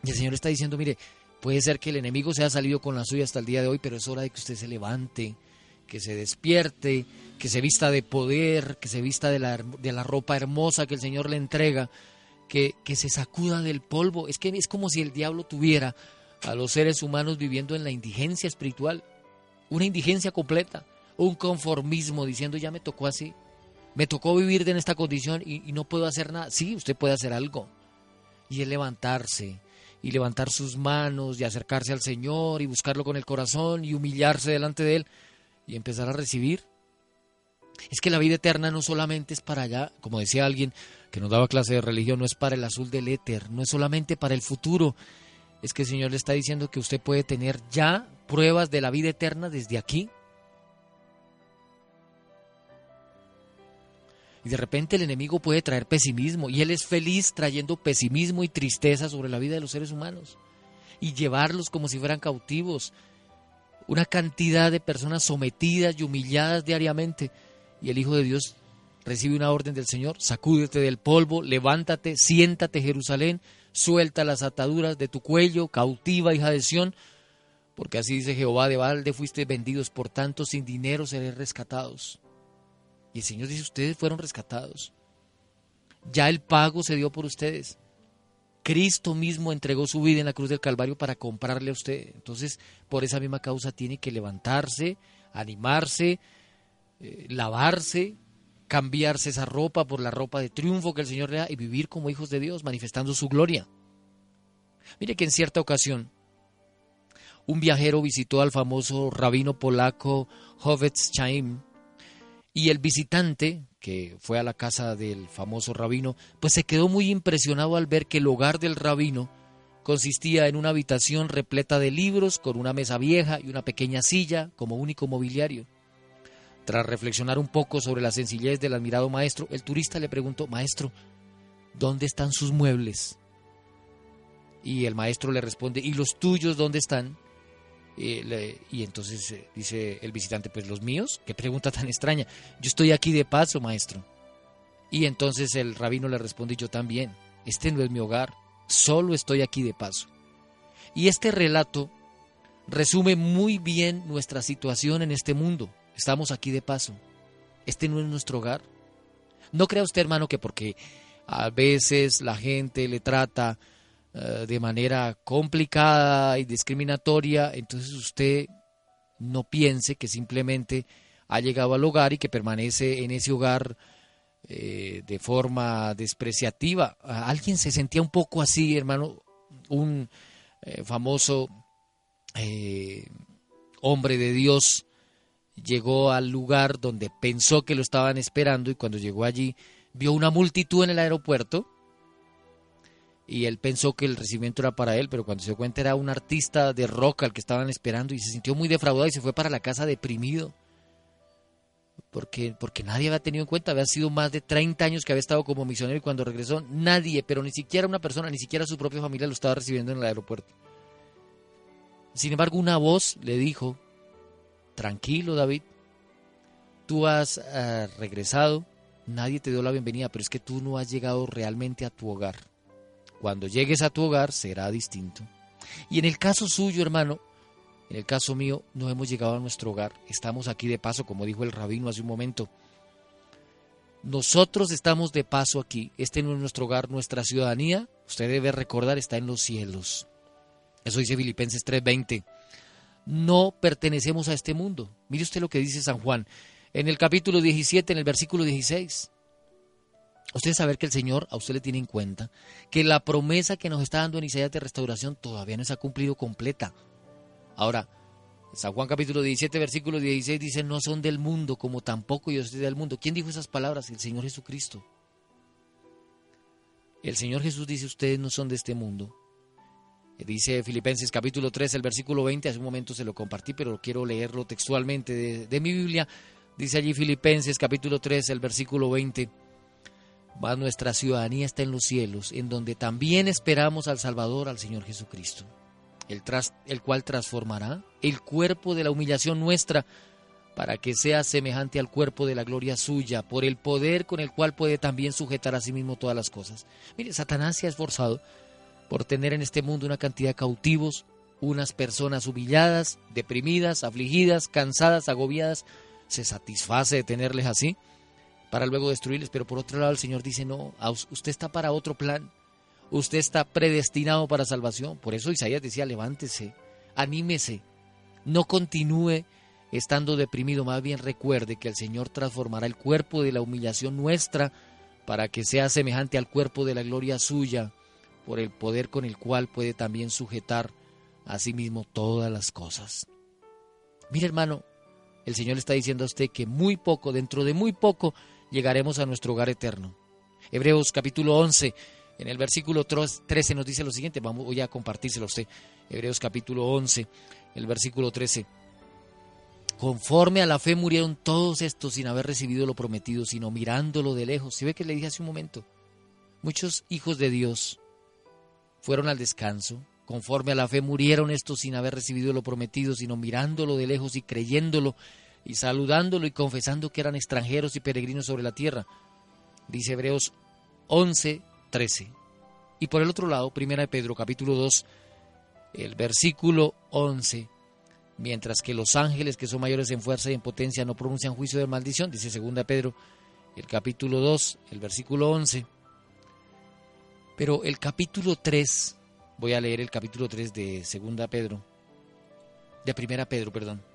Y el Señor está diciendo, mire, puede ser que el enemigo se haya salido con la suya hasta el día de hoy, pero es hora de que usted se levante, que se despierte, que se vista de poder, que se vista de la, de la ropa hermosa que el Señor le entrega, que, que se sacuda del polvo. Es que es como si el diablo tuviera a los seres humanos viviendo en la indigencia espiritual una indigencia completa, un conformismo diciendo ya me tocó así, me tocó vivir en esta condición y, no puedo hacer nada. Sí, usted puede hacer algo. Y es levantarse y levantar sus manos y acercarse al Señor y buscarlo con el corazón y humillarse delante de Él y empezar a recibir. Es que la vida eterna no solamente es para allá, como decía alguien que nos daba clase de religión, no es para el azul del éter, no es solamente para el futuro, es que el Señor le está diciendo que usted puede tener ya pruebas de la vida eterna desde aquí. Y de repente el enemigo puede traer pesimismo y él es feliz trayendo pesimismo y tristeza sobre la vida de los seres humanos y llevarlos como si fueran cautivos. Una cantidad de personas sometidas y humilladas diariamente y el Hijo de Dios recibe una orden del Señor, sacúdete del polvo, levántate, siéntate Jerusalén, suelta las ataduras de tu cuello, cautiva, hija de Sión, porque así dice Jehová, de balde fuiste vendidos, por tanto sin dinero seréis rescatados. Y el Señor dice, ustedes fueron rescatados. Ya el pago se dio por ustedes. Cristo mismo entregó su vida en la cruz del Calvario para comprarle a usted. Entonces, por esa misma causa tiene que levantarse, animarse, eh, lavarse, cambiarse esa ropa por la ropa de triunfo que el Señor le da y vivir como hijos de Dios, manifestando su gloria. Mire que en cierta ocasión un viajero visitó al famoso rabino polaco Hovetz Chaim y el visitante, que fue a la casa del famoso rabino, pues se quedó muy impresionado al ver que el hogar del rabino consistía en una habitación repleta de libros, con una mesa vieja y una pequeña silla como único mobiliario. Tras reflexionar un poco sobre la sencillez del admirado maestro, el turista le preguntó, Maestro, ¿dónde están sus muebles? Y el maestro le responde, ¿y los tuyos dónde están? Y entonces eh, dice el visitante, pues los míos, qué pregunta tan extraña. Yo estoy aquí de paso, maestro. Y entonces el rabino le responde, yo también, este no es mi hogar, solo estoy aquí de paso. Y este relato resume muy bien nuestra situación en este mundo. Estamos aquí de paso. Este no es nuestro hogar. No crea usted, hermano, que porque a veces la gente le trata eh, de manera complicada y discriminatoria, entonces usted no piense que simplemente ha llegado al hogar y que permanece en ese hogar eh, de forma despreciativa. Alguien se sentía un poco así, hermano, un eh, famoso hombre de Dios llegó al lugar donde pensó que lo estaban esperando y cuando llegó allí vio una multitud en el aeropuerto y él pensó que el recibimiento era para él, pero cuando se dio cuenta era un artista de rock al que estaban esperando y se sintió muy defraudado y se fue para la casa deprimido. Porque, porque nadie había tenido en cuenta, había sido más de 30 años que había estado como misionero y cuando regresó nadie, pero ni siquiera una persona, ni siquiera su propia familia lo estaba recibiendo en el aeropuerto. Sin embargo, una voz le dijo, tranquilo David, tú has eh, regresado, nadie te dio la bienvenida, pero es que tú no has llegado realmente a tu hogar. Cuando llegues a tu hogar será distinto. Y en el caso suyo, hermano, en el caso mío, no hemos llegado a nuestro hogar. Estamos aquí de paso, como dijo el rabino hace un momento. Nosotros estamos de paso aquí. Este no es nuestro hogar, nuestra ciudadanía, usted debe recordar, está en los cielos. Eso dice Filipenses 3:20. No pertenecemos a este mundo. Mire usted lo que dice San Juan en el capítulo 17, en el versículo 16. Usted saber que el Señor a usted le tiene en cuenta que la promesa que nos está dando en Isaías de restauración todavía no se ha cumplido completa. Ahora, San Juan capítulo 17, versículo 16 dice, no son del mundo como tampoco yo soy del mundo. ¿Quién dijo esas palabras? El Señor Jesucristo. El Señor Jesús dice, ustedes no son de este mundo. Dice Filipenses capítulo 3, el versículo 20, hace un momento se lo compartí, pero quiero leerlo textualmente de, de mi Biblia. Dice allí Filipenses capítulo 3, el versículo 20 nuestra ciudadanía está en los cielos, en donde también esperamos al Salvador, al Señor Jesucristo, el, el cual transformará el cuerpo de la humillación nuestra para que sea semejante al cuerpo de la gloria suya, por el poder con el cual puede también sujetar a sí mismo todas las cosas. Mire, Satanás se ha esforzado por tener en este mundo una cantidad de cautivos, unas personas humilladas, deprimidas, afligidas, cansadas, agobiadas. Se satisface de tenerles así para luego destruirles. Pero por otro lado el Señor dice, no, usted está para otro plan. Usted está predestinado para salvación. Por eso Isaías decía, levántese, anímese, no continúe estando deprimido, más bien recuerde que el Señor transformará el cuerpo de la humillación nuestra para que sea semejante al cuerpo de la gloria suya, por el poder con el cual puede también sujetar a sí mismo todas las cosas. Mire hermano, el Señor está diciendo a usted que muy poco, dentro de muy poco, llegaremos a nuestro hogar eterno. Hebreos capítulo 11, en el versículo 13 nos dice lo siguiente, vamos, voy a compartírselo a usted. Hebreos capítulo 11, el versículo 13. Conforme a la fe murieron todos estos sin haber recibido lo prometido, sino mirándolo de lejos. ¿Sí ve que le dije hace un momento? Muchos hijos de Dios fueron al descanso. Conforme a la fe murieron estos sin haber recibido lo prometido, sino mirándolo de lejos y creyéndolo y saludándolo y confesando que eran extranjeros y peregrinos sobre la tierra. Dice Hebreos 11, 13. Y por el otro lado, Primera de Pedro, capítulo 2, el versículo 11, mientras que los ángeles que son mayores en fuerza y en potencia no pronuncian juicio de maldición, dice Segunda Pedro, el capítulo 2, el versículo 11. Pero el capítulo 3, voy a leer el capítulo 3 de Segunda Pedro, de Primera Pedro, perdón.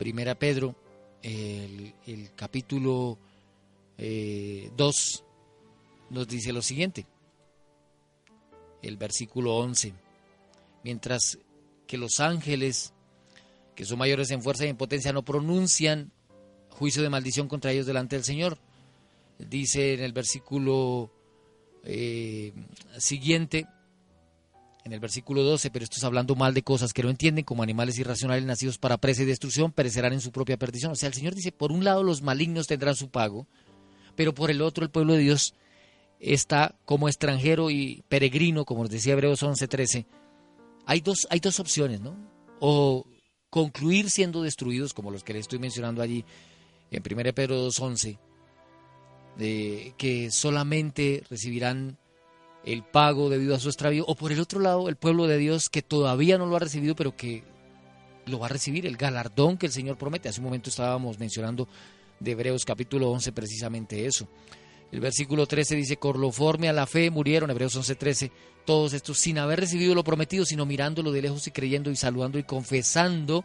Primera Pedro, el, capítulo 2, eh, nos dice lo siguiente, el versículo 11, mientras que los ángeles, que son mayores en fuerza y en potencia, no pronuncian juicio de maldición contra ellos delante del Señor. Dice en el versículo eh, siguiente, en el versículo 12, pero esto hablando mal de cosas que no entienden, como animales irracionales nacidos para presa y destrucción, perecerán en su propia perdición. O sea, el Señor dice, por un lado los malignos tendrán su pago, pero por el otro el pueblo de Dios está como extranjero y peregrino, como nos decía Hebreos 11:13. Hay dos, hay dos opciones, ¿no? O concluir siendo destruidos, como los que le estoy mencionando allí en 1 Pedro 2:11, de que solamente recibirán el pago debido a su extravío, o por el otro lado, el pueblo de Dios que todavía no lo ha recibido, pero que lo va a recibir, el galardón que el Señor promete. Hace un momento estábamos mencionando de Hebreos capítulo 11 precisamente eso. El versículo 13 dice, corloforme a la fe murieron, Hebreos 11, 13, todos estos sin haber recibido lo prometido, sino mirándolo de lejos y creyendo y saludando y confesando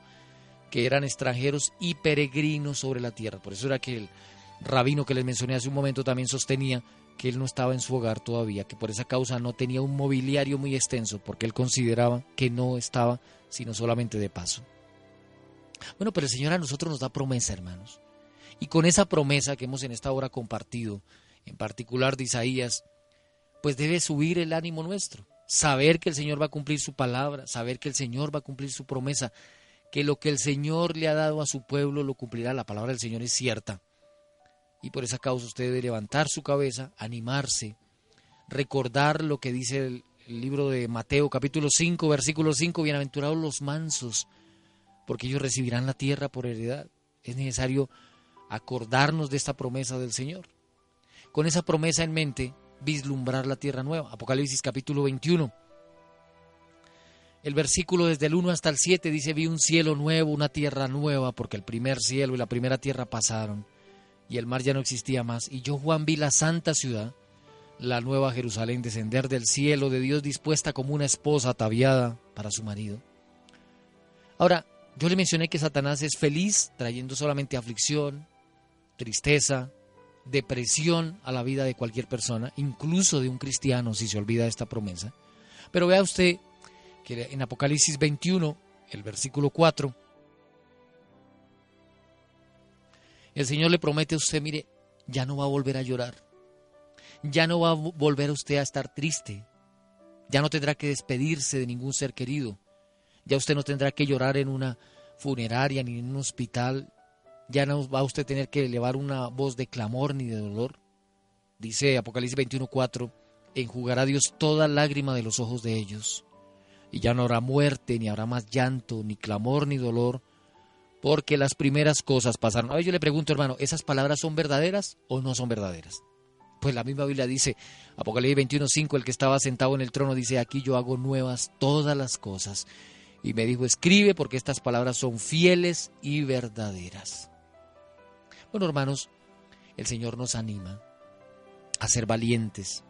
que eran extranjeros y peregrinos sobre la tierra. Por eso era que el rabino que les mencioné hace un momento también sostenía que él no estaba en su hogar todavía, que por esa causa no tenía un mobiliario muy extenso, porque él consideraba que no estaba sino solamente de paso. Bueno, pero el Señor a nosotros nos da promesa, hermanos. Y con esa promesa que hemos en esta hora compartido, en particular de Isaías, pues debe subir el ánimo nuestro. Saber que el Señor va a cumplir su palabra, saber que el Señor va a cumplir su promesa, que lo que el Señor le ha dado a su pueblo lo cumplirá. La palabra del Señor es cierta. Y por esa causa usted debe levantar su cabeza, animarse, recordar lo que dice el, libro de Mateo capítulo 5, versículo 5, bienaventurados los mansos, porque ellos recibirán la tierra por heredad. Es necesario acordarnos de esta promesa del Señor. Con esa promesa en mente, vislumbrar la tierra nueva. Apocalipsis capítulo 21. El versículo desde el 1 hasta el 7 dice, vi un cielo nuevo, una tierra nueva, porque el primer cielo y la primera tierra pasaron, y el mar ya no existía más. Y yo, Juan, vi la santa ciudad, la nueva Jerusalén, descender del cielo de Dios dispuesta como una esposa ataviada para su marido. Ahora, yo le mencioné que Satanás es feliz trayendo solamente aflicción, tristeza, depresión a la vida de cualquier persona, incluso de un cristiano si se olvida esta promesa. Pero vea usted que en Apocalipsis 21, el versículo 4, el Señor le promete a usted, mire, ya no va a volver a llorar, ya no va a volver usted a estar triste, ya no tendrá que despedirse de ningún ser querido, ya usted no tendrá que llorar en una funeraria ni en un hospital, ya no va a usted tener que elevar una voz de clamor ni de dolor. Dice Apocalipsis 21:4, enjugará Dios toda lágrima de los ojos de ellos, y ya no habrá muerte, ni habrá más llanto, ni clamor, ni dolor, porque las primeras cosas pasaron. A ver, yo le pregunto, hermano, ¿esas palabras son verdaderas o no son verdaderas? Pues la misma Biblia dice, Apocalipsis 21:5, el que estaba sentado en el trono dice, aquí yo hago nuevas todas las cosas. Y me dijo, escribe porque estas palabras son fieles y verdaderas. Bueno, hermanos, el Señor nos anima a ser valientes,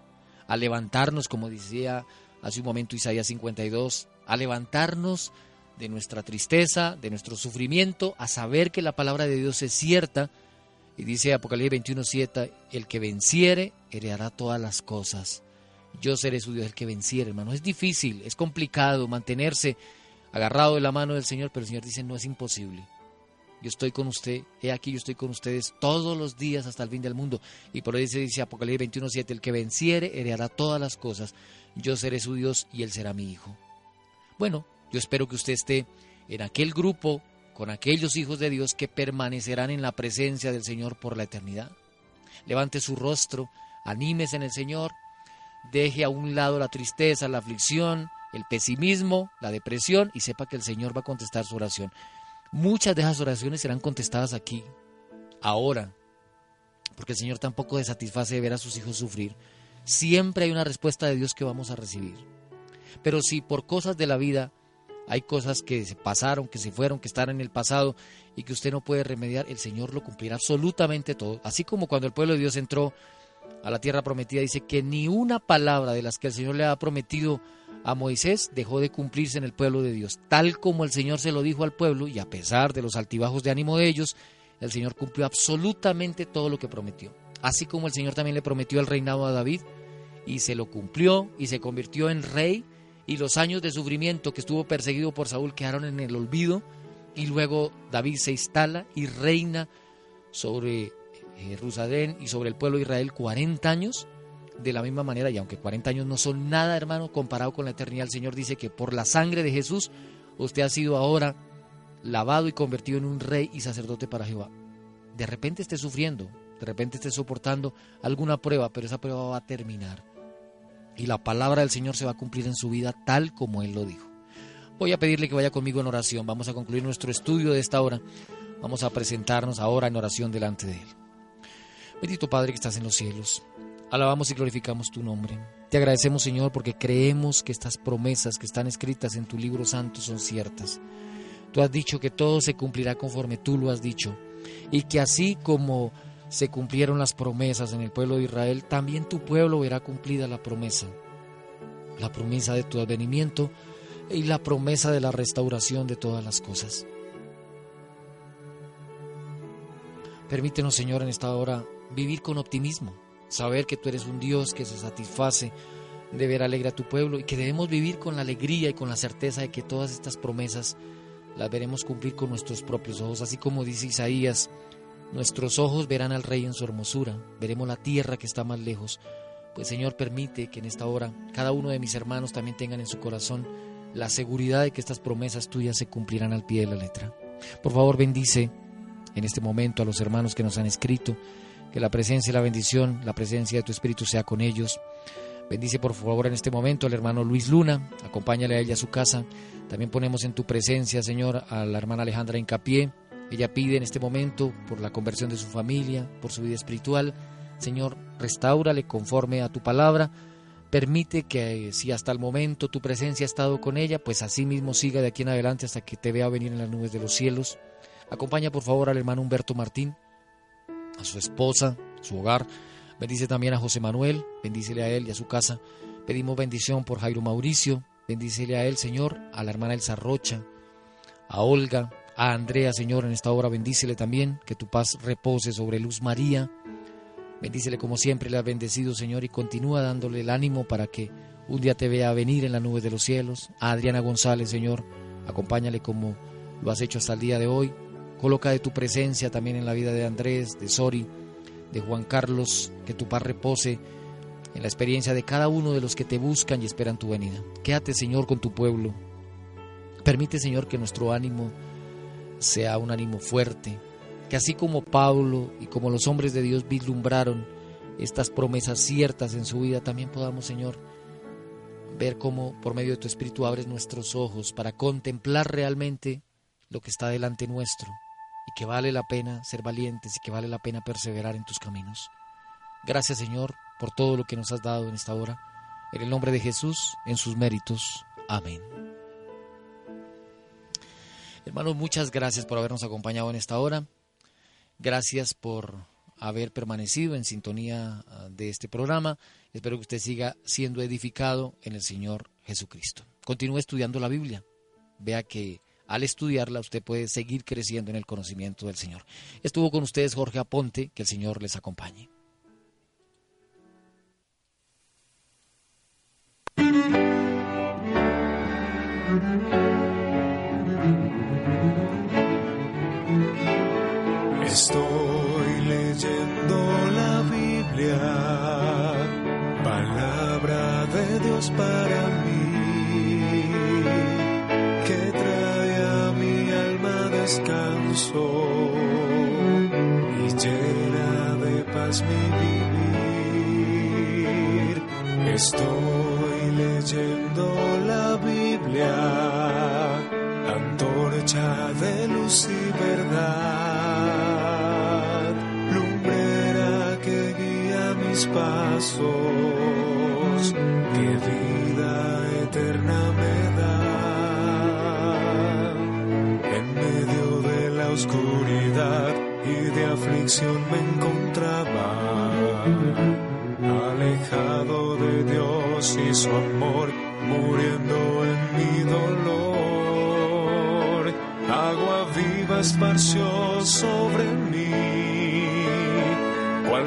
a levantarnos, como decía hace un momento Isaías 52, a levantarnos de nuestra tristeza, de nuestro sufrimiento, a saber que la palabra de Dios es cierta. Y dice Apocalipsis 21:7, el que venciere heredará todas las cosas. Yo seré su Dios, el que venciere, hermano. Es difícil, es complicado mantenerse agarrado de la mano del Señor, pero el Señor dice, no es imposible yo estoy con usted, he aquí yo estoy con ustedes todos los días hasta el fin del mundo. Y por ahí se dice Apocalipsis 21.7, el que venciere heredará todas las cosas, yo seré su Dios y él será mi hijo. Bueno, yo espero que usted esté en aquel grupo con aquellos hijos de Dios que permanecerán en la presencia del Señor por la eternidad. Levante su rostro, anímese en el Señor, deje a un lado la tristeza, la aflicción, el pesimismo, la depresión y sepa que el Señor va a contestar su oración. Muchas de esas oraciones serán contestadas aquí, ahora, porque el Señor tampoco se satisface de ver a sus hijos sufrir, siempre hay una respuesta de Dios que vamos a recibir. Pero si por cosas de la vida hay cosas que se pasaron, que se fueron, que están en el pasado y que usted no puede remediar, el Señor lo cumplirá absolutamente todo. Así como cuando el pueblo de Dios entró a la tierra prometida, dice que ni una palabra de las que el Señor le ha prometido a Moisés dejó de cumplirse en el pueblo de Dios. Tal como el Señor se lo dijo al pueblo, y a pesar de los altibajos de ánimo de ellos, el Señor cumplió absolutamente todo lo que prometió. Así como el Señor también le prometió el reinado a David, y se lo cumplió, y se convirtió en rey, y los años de sufrimiento que estuvo perseguido por Saúl quedaron en el olvido, y luego David se instala y reina sobre Jerusalén y sobre el pueblo de Israel 40 años, de la misma manera, y aunque 40 años no son nada, hermano, comparado con la eternidad, el Señor dice que por la sangre de Jesús usted ha sido ahora lavado y convertido en un rey y sacerdote para Jehová. De repente esté sufriendo, de repente esté soportando alguna prueba, pero esa prueba va a terminar. Y la palabra del Señor se va a cumplir en su vida tal como Él lo dijo. Voy a pedirle que vaya conmigo en oración. Vamos a concluir nuestro estudio de esta hora. Vamos a presentarnos ahora en oración delante de Él. Bendito Padre que estás en los cielos. Alabamos y glorificamos tu nombre. Te agradecemos, Señor, porque creemos que estas promesas que están escritas en tu libro santo son ciertas. Tú has dicho que todo se cumplirá conforme tú lo has dicho, y que así como se cumplieron las promesas en el pueblo de Israel, también tu pueblo verá cumplida la promesa. La promesa de tu advenimiento y la promesa de la restauración de todas las cosas. Permítenos, Señor, en esta hora vivir con optimismo saber que tú eres un Dios que se satisface de ver alegre a tu pueblo y que debemos vivir con la alegría y con la certeza de que todas estas promesas las veremos cumplir con nuestros propios ojos, así como dice Isaías, nuestros ojos verán al Rey en su hermosura, veremos la tierra que está más lejos. Pues Señor, permite que en esta hora cada uno de mis hermanos también tengan en su corazón la seguridad de que estas promesas tuyas se cumplirán al pie de la letra. Por favor, bendice en este momento a los hermanos que nos han escrito, que la presencia y la bendición, la presencia de tu Espíritu sea con ellos. Bendice por favor en este momento al hermano Luis Luna, acompáñale a ella a su casa. También ponemos en tu presencia, Señor, a la hermana Alejandra Incapié. Ella pide en este momento por la conversión de su familia, por su vida espiritual. Señor, restaurale conforme a tu palabra. Permite que si hasta el momento tu presencia ha estado con ella, pues así mismo siga de aquí en adelante hasta que te vea venir en las nubes de los cielos. Acompaña por favor al hermano Humberto Martín a su esposa, su hogar. Bendice también a José Manuel, bendícele a él y a su casa. Pedimos bendición por Jairo Mauricio, bendícele a él, Señor, a la hermana Elsa Rocha, a Olga, a Andrea, Señor, en esta hora bendícele también, que tu paz repose sobre Luz María. Bendícele como siempre le has bendecido, Señor, y continúa dándole el ánimo para que un día te vea venir en la nube de los cielos. A Adriana González, Señor, acompáñale como lo has hecho hasta el día de hoy. Coloca de tu presencia también en la vida de Andrés, de Sori, de Juan Carlos, que tu paz repose en la experiencia de cada uno de los que te buscan y esperan tu venida. Quédate, Señor, con tu pueblo. Permite, Señor, que nuestro ánimo sea un ánimo fuerte, que así como Pablo y como los hombres de Dios vislumbraron estas promesas ciertas en su vida, también podamos, Señor, ver cómo por medio de tu Espíritu abres nuestros ojos para contemplar realmente lo que está delante nuestro y que vale la pena ser valientes y que vale la pena perseverar en tus caminos. Gracias Señor por todo lo que nos has dado en esta hora. En el nombre de Jesús, en sus méritos. Amén. Hermanos, muchas gracias por habernos acompañado en esta hora. Gracias por haber permanecido en sintonía ah, de este programa. Espero que usted siga siendo edificado en el Señor Jesucristo. Continúe estudiando la Biblia. Vea que al estudiarla usted puede seguir creciendo en el conocimiento del Señor. Estuvo con ustedes Jorge Aponte, que el Señor les acompañe.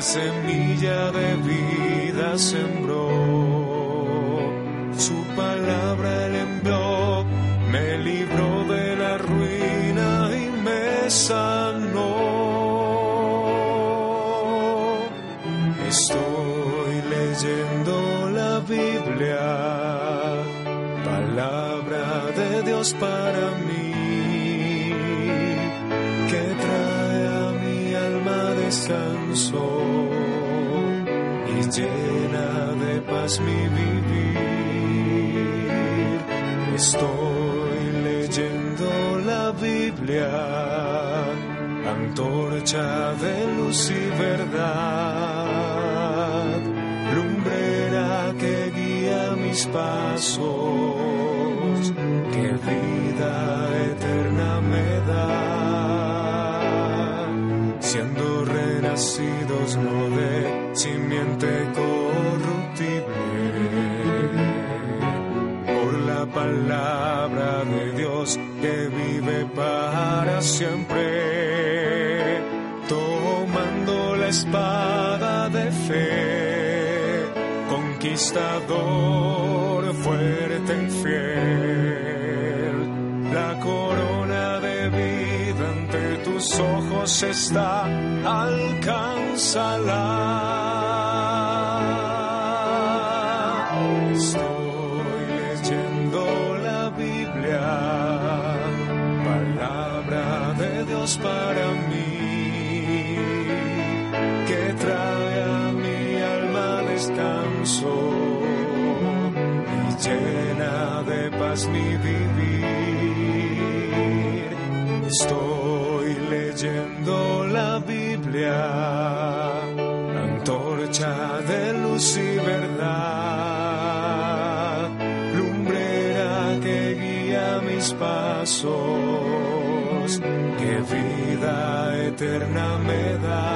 Semilla de vida. Estoy leyendo la Biblia, antorcha de luz y verdad, lumbrera que guía mis pasos, siempre, tomando la espada de fe, conquistador, fuerte y fiel, la corona de vida ante tus ojos está, alcánzala. Antorcha de luz y verdad, lumbrera que guía mis pasos, que vida eterna me da.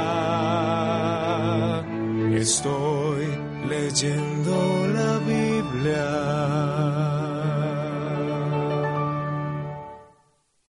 Estoy leyendo la Biblia.